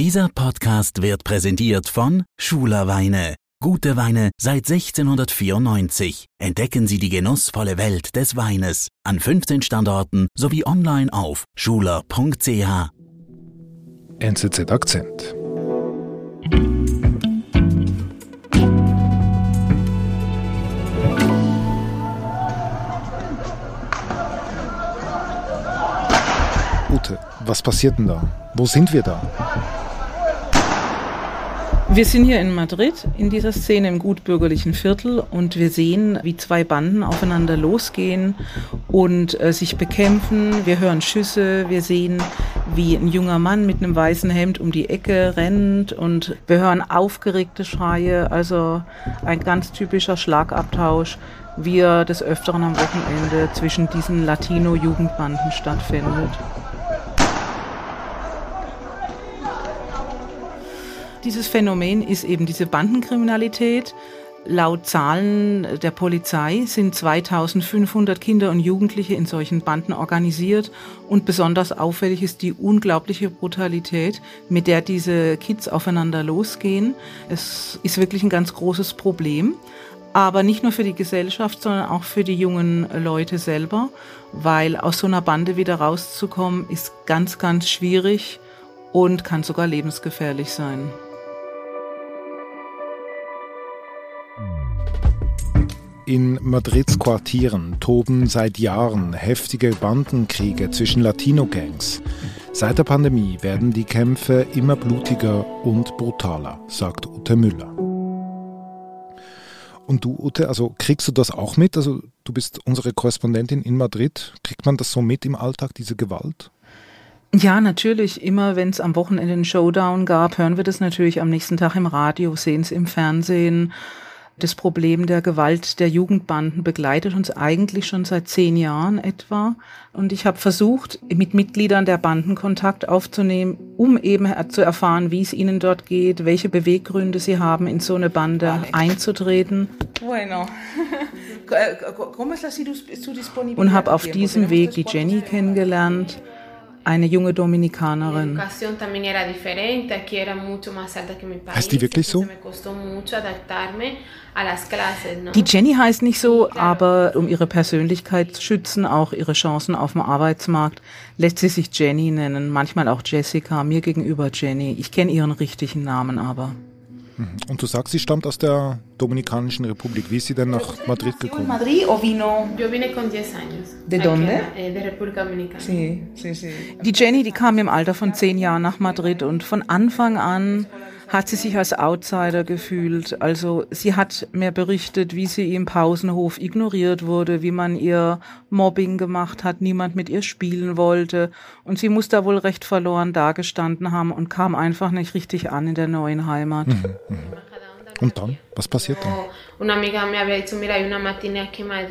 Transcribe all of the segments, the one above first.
Dieser Podcast wird präsentiert von Schuler Weine. Gute Weine seit 1694. Entdecken Sie die genussvolle Welt des Weines an 15 Standorten sowie online auf schuler.ch. NZZ Akzent. Ute, was passiert denn da? Wo sind wir da? Wir sind hier in Madrid in dieser Szene im gutbürgerlichen Viertel und wir sehen, wie zwei Banden aufeinander losgehen und äh, sich bekämpfen. Wir hören Schüsse, wir sehen, wie ein junger Mann mit einem weißen Hemd um die Ecke rennt und wir hören aufgeregte Schreie, also ein ganz typischer Schlagabtausch, wie er des Öfteren am Wochenende zwischen diesen Latino-Jugendbanden stattfindet. Dieses Phänomen ist eben diese Bandenkriminalität. Laut Zahlen der Polizei sind 2500 Kinder und Jugendliche in solchen Banden organisiert und besonders auffällig ist die unglaubliche Brutalität, mit der diese Kids aufeinander losgehen. Es ist wirklich ein ganz großes Problem, aber nicht nur für die Gesellschaft, sondern auch für die jungen Leute selber, weil aus so einer Bande wieder rauszukommen ist ganz, ganz schwierig und kann sogar lebensgefährlich sein. In Madrids Quartieren toben seit Jahren heftige Bandenkriege zwischen Latino-Gangs. Seit der Pandemie werden die Kämpfe immer blutiger und brutaler, sagt Ute Müller. Und du, Ute, also kriegst du das auch mit? Also du bist unsere Korrespondentin in Madrid. Kriegt man das so mit im Alltag, diese Gewalt? Ja, natürlich. Immer wenn es am Wochenende einen Showdown gab, hören wir das natürlich am nächsten Tag im Radio, sehen es im Fernsehen. Das Problem der Gewalt der Jugendbanden begleitet uns eigentlich schon seit zehn Jahren etwa. Und ich habe versucht, mit Mitgliedern der Banden Kontakt aufzunehmen, um eben zu erfahren, wie es ihnen dort geht, welche Beweggründe sie haben, in so eine Bande einzutreten. Bueno. Und habe auf diesem Weg die Jenny kennengelernt eine junge Dominikanerin. Heißt die wirklich so? Die Jenny heißt nicht so, aber um ihre Persönlichkeit zu schützen, auch ihre Chancen auf dem Arbeitsmarkt, lässt sie sich Jenny nennen, manchmal auch Jessica, mir gegenüber Jenny. Ich kenne ihren richtigen Namen aber. Und du sagst, sie stammt aus der Dominikanischen Republik. Wie ist sie denn nach Madrid gekommen? Madrid o vino? Yo vine con 10 años. ¿De dónde? Eh, de República Dominicana. Sí, sí, sí. Die Jenny, die kam im Alter von zehn Jahren nach Madrid und von Anfang an hat sie sich als Outsider gefühlt. Also sie hat mir berichtet, wie sie im Pausenhof ignoriert wurde, wie man ihr Mobbing gemacht hat, niemand mit ihr spielen wollte. Und sie muss da wohl recht verloren dagestanden haben und kam einfach nicht richtig an in der neuen Heimat. Und dann? Was passiert dann?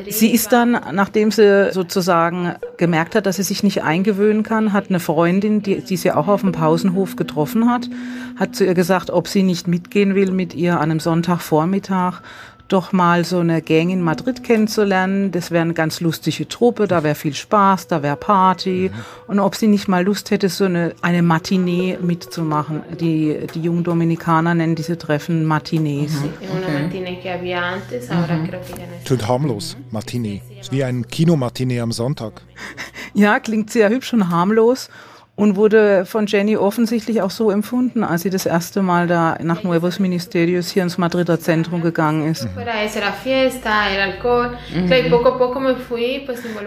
Sie ist dann, nachdem sie sozusagen gemerkt hat, dass sie sich nicht eingewöhnen kann, hat eine Freundin, die, die sie auch auf dem Pausenhof getroffen hat, hat zu ihr gesagt, ob sie nicht mitgehen will mit ihr an einem Sonntagvormittag doch mal so eine Gang in Madrid kennenzulernen. Das wäre eine ganz lustige Truppe, da wäre viel Spaß, da wäre Party. Mhm. Und ob sie nicht mal Lust hätte, so eine, eine Matinee mitzumachen. Die, die jungen Dominikaner nennen diese Treffen Matinees. Mhm. Mhm. Klingt harmlos, Matinee. Ist wie ein Kinomatinee am Sonntag. Ja, klingt sehr hübsch und harmlos und wurde von Jenny offensichtlich auch so empfunden, als sie das erste Mal da nach Nuevos Ministerios hier ins Madrider Zentrum gegangen ist. Mhm.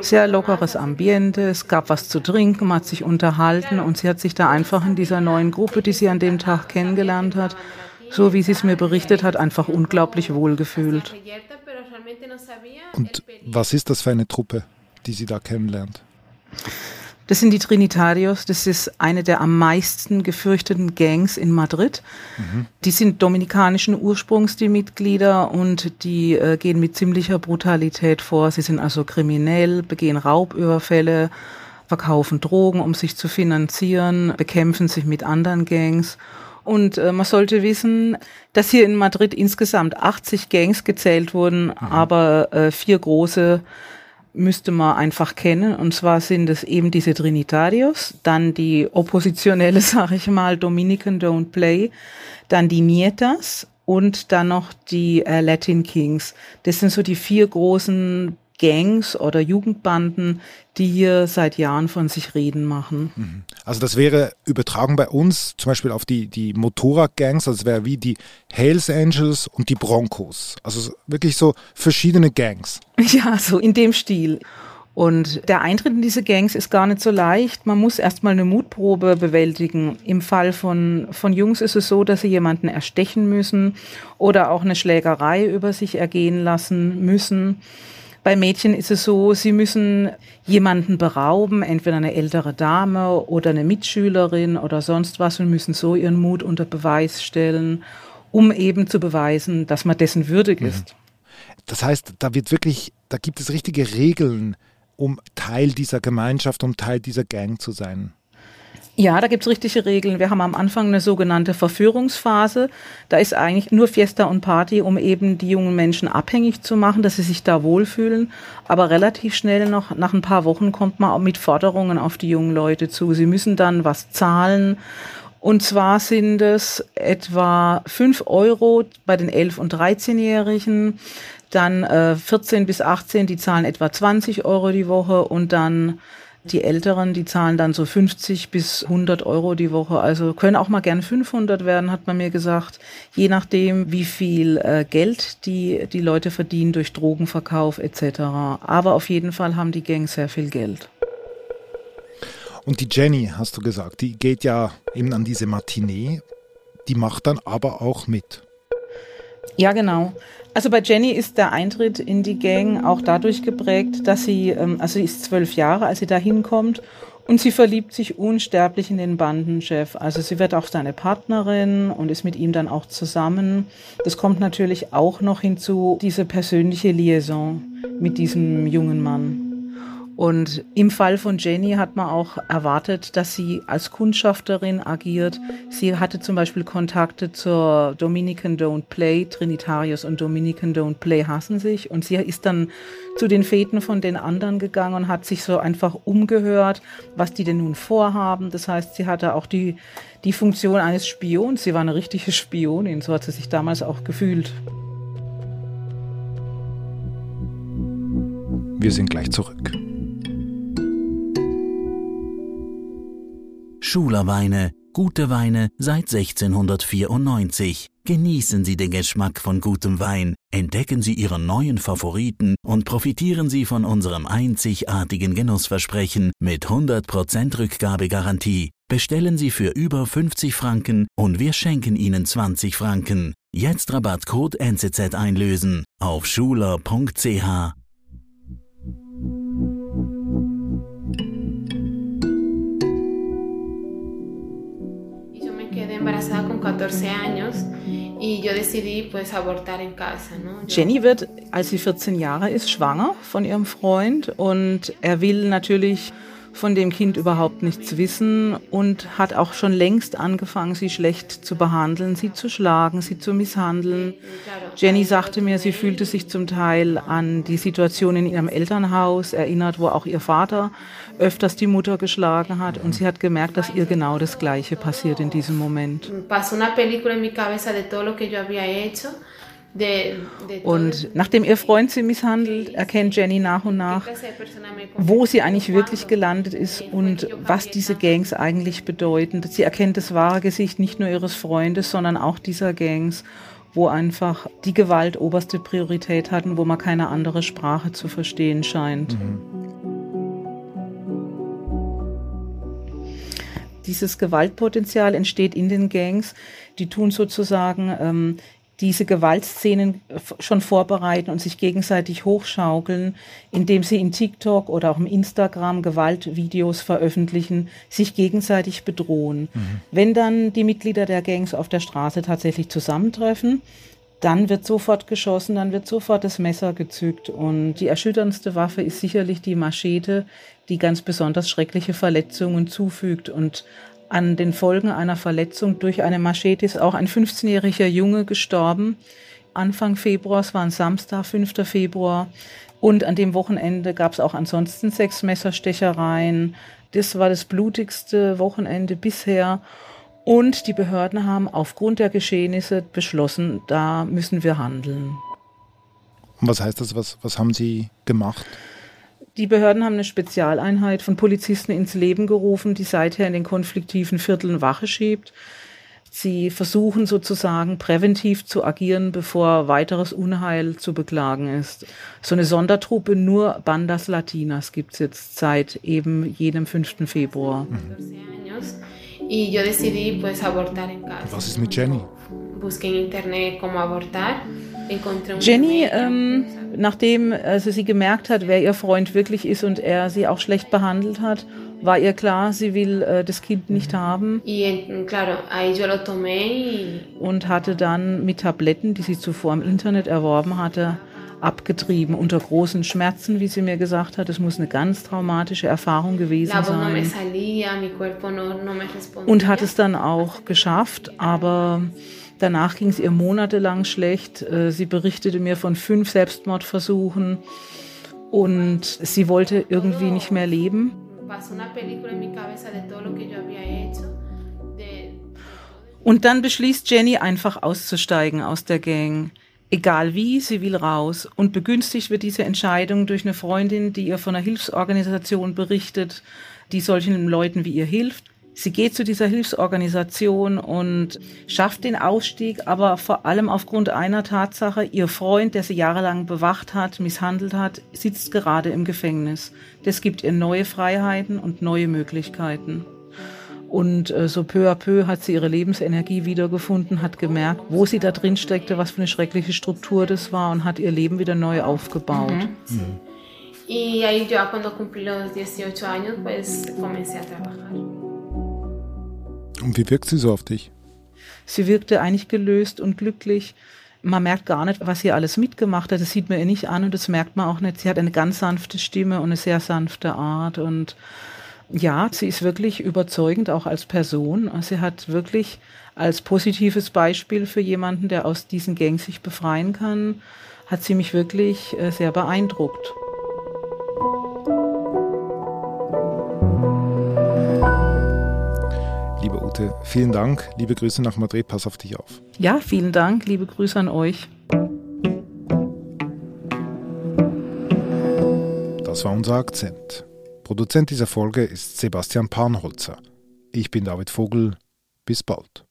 Sehr lockeres Ambiente, es gab was zu trinken, man hat sich unterhalten und sie hat sich da einfach in dieser neuen Gruppe, die sie an dem Tag kennengelernt hat, so wie sie es mir berichtet hat, einfach unglaublich wohlgefühlt. Und was ist das für eine Truppe, die sie da kennenlernt? Das sind die Trinitarios. Das ist eine der am meisten gefürchteten Gangs in Madrid. Mhm. Die sind dominikanischen Ursprungs, die Mitglieder, und die äh, gehen mit ziemlicher Brutalität vor. Sie sind also kriminell, begehen Raubüberfälle, verkaufen Drogen, um sich zu finanzieren, bekämpfen sich mit anderen Gangs. Und äh, man sollte wissen, dass hier in Madrid insgesamt 80 Gangs gezählt wurden, mhm. aber äh, vier große müsste man einfach kennen. Und zwar sind es eben diese Trinitarios, dann die oppositionelle, sage ich mal, Dominican Don't Play, dann die Nietas und dann noch die äh, Latin Kings. Das sind so die vier großen Gangs oder Jugendbanden, die hier seit Jahren von sich reden machen. Mhm. Also das wäre übertragen bei uns zum Beispiel auf die, die Motorradgangs, also es wäre wie die Hells Angels und die Broncos. Also wirklich so verschiedene Gangs. Ja, so in dem Stil. Und der Eintritt in diese Gangs ist gar nicht so leicht. Man muss erstmal eine Mutprobe bewältigen. Im Fall von, von Jungs ist es so, dass sie jemanden erstechen müssen oder auch eine Schlägerei über sich ergehen lassen müssen. Bei Mädchen ist es so, sie müssen jemanden berauben, entweder eine ältere Dame oder eine Mitschülerin oder sonst was und müssen so ihren Mut unter Beweis stellen, um eben zu beweisen, dass man dessen würdig mhm. ist. Das heißt, da wird wirklich, da gibt es richtige Regeln, um Teil dieser Gemeinschaft, um Teil dieser Gang zu sein. Ja, da gibt's richtige Regeln. Wir haben am Anfang eine sogenannte Verführungsphase. Da ist eigentlich nur Fiesta und Party, um eben die jungen Menschen abhängig zu machen, dass sie sich da wohlfühlen. Aber relativ schnell noch, nach ein paar Wochen kommt man auch mit Forderungen auf die jungen Leute zu. Sie müssen dann was zahlen. Und zwar sind es etwa fünf Euro bei den 11- und 13-Jährigen, dann äh, 14 bis 18, die zahlen etwa 20 Euro die Woche und dann die Älteren, die zahlen dann so 50 bis 100 Euro die Woche. Also können auch mal gern 500 werden, hat man mir gesagt. Je nachdem, wie viel äh, Geld die, die Leute verdienen durch Drogenverkauf etc. Aber auf jeden Fall haben die Gangs sehr viel Geld. Und die Jenny, hast du gesagt, die geht ja eben an diese Matinee. Die macht dann aber auch mit. Ja, genau. Also bei Jenny ist der Eintritt in die Gang auch dadurch geprägt, dass sie, ähm, also sie ist zwölf Jahre, als sie da hinkommt und sie verliebt sich unsterblich in den Bandenchef. Also sie wird auch seine Partnerin und ist mit ihm dann auch zusammen. Das kommt natürlich auch noch hinzu, diese persönliche Liaison mit diesem jungen Mann. Und im Fall von Jenny hat man auch erwartet, dass sie als Kundschafterin agiert. Sie hatte zum Beispiel Kontakte zur Dominican Don't Play. Trinitarius und Dominican Don't Play hassen sich. Und sie ist dann zu den Feten von den anderen gegangen und hat sich so einfach umgehört, was die denn nun vorhaben. Das heißt, sie hatte auch die, die Funktion eines Spions. Sie war eine richtige Spionin. So hat sie sich damals auch gefühlt. Wir sind gleich zurück. Schulerweine, gute Weine seit 1694. Genießen Sie den Geschmack von gutem Wein, entdecken Sie Ihren neuen Favoriten und profitieren Sie von unserem einzigartigen Genussversprechen mit 100% Rückgabegarantie. Bestellen Sie für über 50 Franken und wir schenken Ihnen 20 Franken. Jetzt Rabattcode NCZ einlösen auf schuler.ch. 14 años y yo decidí pues abortar en casa. ¿no? Jenny wird, als sie 14 Jahre ist, schwanger von ihrem Freund und er will natürlich von dem Kind überhaupt nichts wissen und hat auch schon längst angefangen, sie schlecht zu behandeln, sie zu schlagen, sie zu misshandeln. Jenny sagte mir, sie fühlte sich zum Teil an die Situation in ihrem Elternhaus erinnert, wo auch ihr Vater öfters die Mutter geschlagen hat und sie hat gemerkt, dass ihr genau das Gleiche passiert in diesem Moment. Und nachdem ihr Freund sie misshandelt, erkennt Jenny nach und nach, wo sie eigentlich wirklich gelandet ist und was diese Gangs eigentlich bedeuten. Sie erkennt das wahre Gesicht nicht nur ihres Freundes, sondern auch dieser Gangs, wo einfach die Gewalt oberste Priorität hatten, wo man keine andere Sprache zu verstehen scheint. Mhm. Dieses Gewaltpotenzial entsteht in den Gangs. Die tun sozusagen ähm, diese Gewaltszenen schon vorbereiten und sich gegenseitig hochschaukeln, indem sie in TikTok oder auch im Instagram Gewaltvideos veröffentlichen, sich gegenseitig bedrohen. Mhm. Wenn dann die Mitglieder der Gangs auf der Straße tatsächlich zusammentreffen, dann wird sofort geschossen, dann wird sofort das Messer gezückt. Und die erschütterndste Waffe ist sicherlich die Machete, die ganz besonders schreckliche Verletzungen zufügt. Und an den Folgen einer Verletzung durch eine Machete ist auch ein 15-jähriger Junge gestorben Anfang Februar, es war ein Samstag, 5. Februar. Und an dem Wochenende gab es auch ansonsten sechs Messerstechereien. Das war das blutigste Wochenende bisher. Und die Behörden haben aufgrund der Geschehnisse beschlossen, da müssen wir handeln. Und was heißt das? Was, was haben Sie gemacht? Die Behörden haben eine Spezialeinheit von Polizisten ins Leben gerufen, die seither in den konfliktiven Vierteln Wache schiebt. Sie versuchen sozusagen präventiv zu agieren, bevor weiteres Unheil zu beklagen ist. So eine Sondertruppe nur Bandas Latinas gibt es jetzt seit eben jenem 5. Februar. Mhm. Was ist mit Jenny? Jenny, ähm, nachdem also sie gemerkt hat, wer ihr Freund wirklich ist und er sie auch schlecht behandelt hat, war ihr klar, sie will äh, das Kind nicht haben. Und hatte dann mit Tabletten, die sie zuvor im Internet erworben hatte, abgetrieben unter großen Schmerzen, wie sie mir gesagt hat. Es muss eine ganz traumatische Erfahrung gewesen sein. Und hat es dann auch geschafft, aber danach ging es ihr monatelang schlecht. Äh, sie berichtete mir von fünf Selbstmordversuchen und sie wollte irgendwie nicht mehr leben. Und dann beschließt Jenny einfach auszusteigen aus der Gang. Egal wie, sie will raus. Und begünstigt wird diese Entscheidung durch eine Freundin, die ihr von einer Hilfsorganisation berichtet, die solchen Leuten wie ihr hilft. Sie geht zu dieser Hilfsorganisation und schafft den Ausstieg, aber vor allem aufgrund einer Tatsache, ihr Freund, der sie jahrelang bewacht hat, misshandelt hat, sitzt gerade im Gefängnis. Das gibt ihr neue Freiheiten und neue Möglichkeiten. Und äh, so peu à peu hat sie ihre Lebensenergie wiedergefunden, hat gemerkt, wo sie da drin steckte, was für eine schreckliche Struktur das war und hat ihr Leben wieder neu aufgebaut. Mhm. Mhm. Y ahí yo cuando cumplí los 18 años, pues comencé a trabajar. Und wie wirkt sie so auf dich? Sie wirkte eigentlich gelöst und glücklich. Man merkt gar nicht, was sie alles mitgemacht hat. Das sieht man ihr nicht an und das merkt man auch nicht. Sie hat eine ganz sanfte Stimme und eine sehr sanfte Art und ja, sie ist wirklich überzeugend, auch als Person. Sie hat wirklich als positives Beispiel für jemanden, der aus diesen Gangs sich befreien kann, hat sie mich wirklich äh, sehr beeindruckt. Liebe Ute, vielen Dank. Liebe Grüße nach Madrid. Pass auf dich auf. Ja, vielen Dank. Liebe Grüße an euch. Das war unser Akzent. Produzent dieser Folge ist Sebastian Panholzer. Ich bin David Vogel. Bis bald.